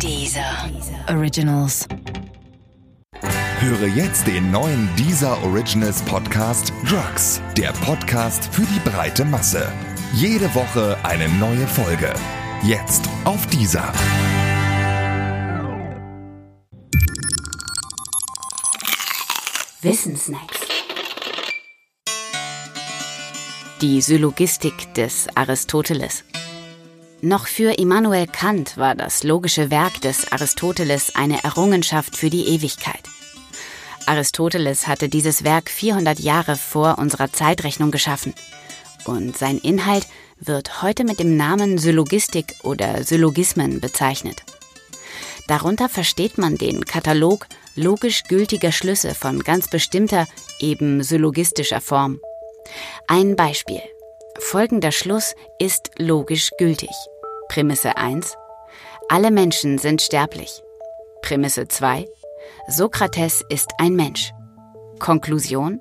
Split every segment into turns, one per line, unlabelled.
Dieser Originals.
Höre jetzt den neuen Deezer Originals Podcast Drugs, der Podcast für die breite Masse. Jede Woche eine neue Folge. Jetzt auf Deezer.
Wissensnacks. Die Syllogistik des Aristoteles. Noch für Immanuel Kant war das logische Werk des Aristoteles eine Errungenschaft für die Ewigkeit. Aristoteles hatte dieses Werk 400 Jahre vor unserer Zeitrechnung geschaffen und sein Inhalt wird heute mit dem Namen Syllogistik oder Syllogismen bezeichnet. Darunter versteht man den Katalog logisch gültiger Schlüsse von ganz bestimmter, eben syllogistischer Form. Ein Beispiel. Folgender Schluss ist logisch gültig. Prämisse 1. Alle Menschen sind sterblich. Prämisse 2. Sokrates ist ein Mensch. Konklusion.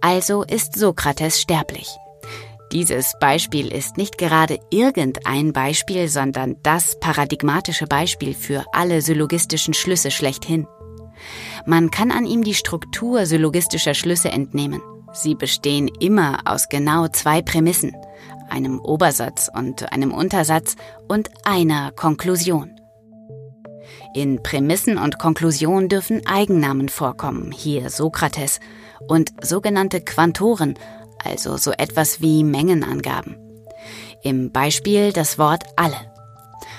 Also ist Sokrates sterblich. Dieses Beispiel ist nicht gerade irgendein Beispiel, sondern das paradigmatische Beispiel für alle syllogistischen Schlüsse schlechthin. Man kann an ihm die Struktur syllogistischer Schlüsse entnehmen. Sie bestehen immer aus genau zwei Prämissen, einem Obersatz und einem Untersatz und einer Konklusion. In Prämissen und Konklusion dürfen Eigennamen vorkommen, hier Sokrates, und sogenannte Quantoren, also so etwas wie Mengenangaben. Im Beispiel das Wort alle.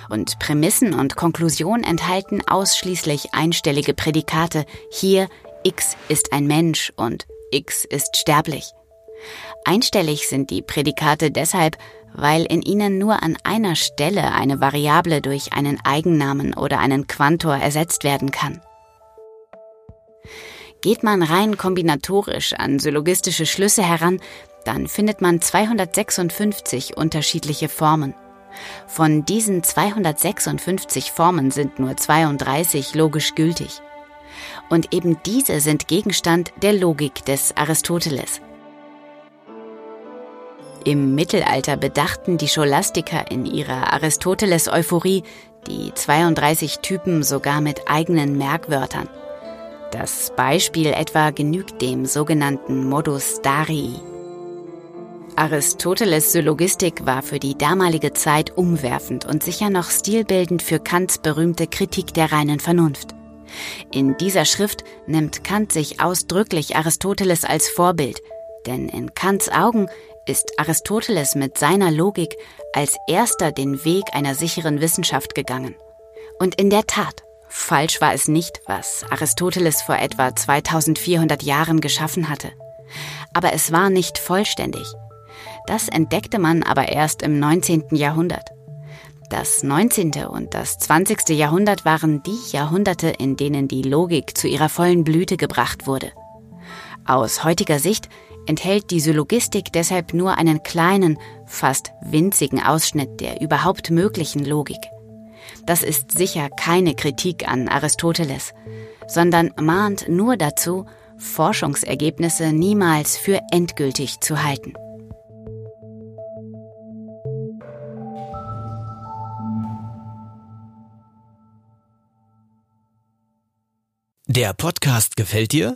Und Prämissen und Konklusion enthalten ausschließlich einstellige Prädikate, hier x ist ein Mensch und x ist sterblich. Einstellig sind die Prädikate deshalb, weil in ihnen nur an einer Stelle eine Variable durch einen Eigennamen oder einen Quantor ersetzt werden kann. Geht man rein kombinatorisch an syllogistische Schlüsse heran, dann findet man 256 unterschiedliche Formen. Von diesen 256 Formen sind nur 32 logisch gültig. Und eben diese sind Gegenstand der Logik des Aristoteles. Im Mittelalter bedachten die Scholastiker in ihrer Aristoteles-Euphorie die 32 Typen sogar mit eigenen Merkwörtern. Das Beispiel etwa genügt dem sogenannten Modus Darii. Aristoteles Syllogistik war für die damalige Zeit umwerfend und sicher noch stilbildend für Kants berühmte Kritik der reinen Vernunft. In dieser Schrift nimmt Kant sich ausdrücklich Aristoteles als Vorbild, denn in Kants Augen ist Aristoteles mit seiner Logik als erster den Weg einer sicheren Wissenschaft gegangen. Und in der Tat, falsch war es nicht, was Aristoteles vor etwa 2400 Jahren geschaffen hatte. Aber es war nicht vollständig. Das entdeckte man aber erst im 19. Jahrhundert. Das 19. und das 20. Jahrhundert waren die Jahrhunderte, in denen die Logik zu ihrer vollen Blüte gebracht wurde. Aus heutiger Sicht enthält die Syllogistik deshalb nur einen kleinen, fast winzigen Ausschnitt der überhaupt möglichen Logik. Das ist sicher keine Kritik an Aristoteles, sondern mahnt nur dazu, Forschungsergebnisse niemals für endgültig zu halten.
Der Podcast gefällt dir?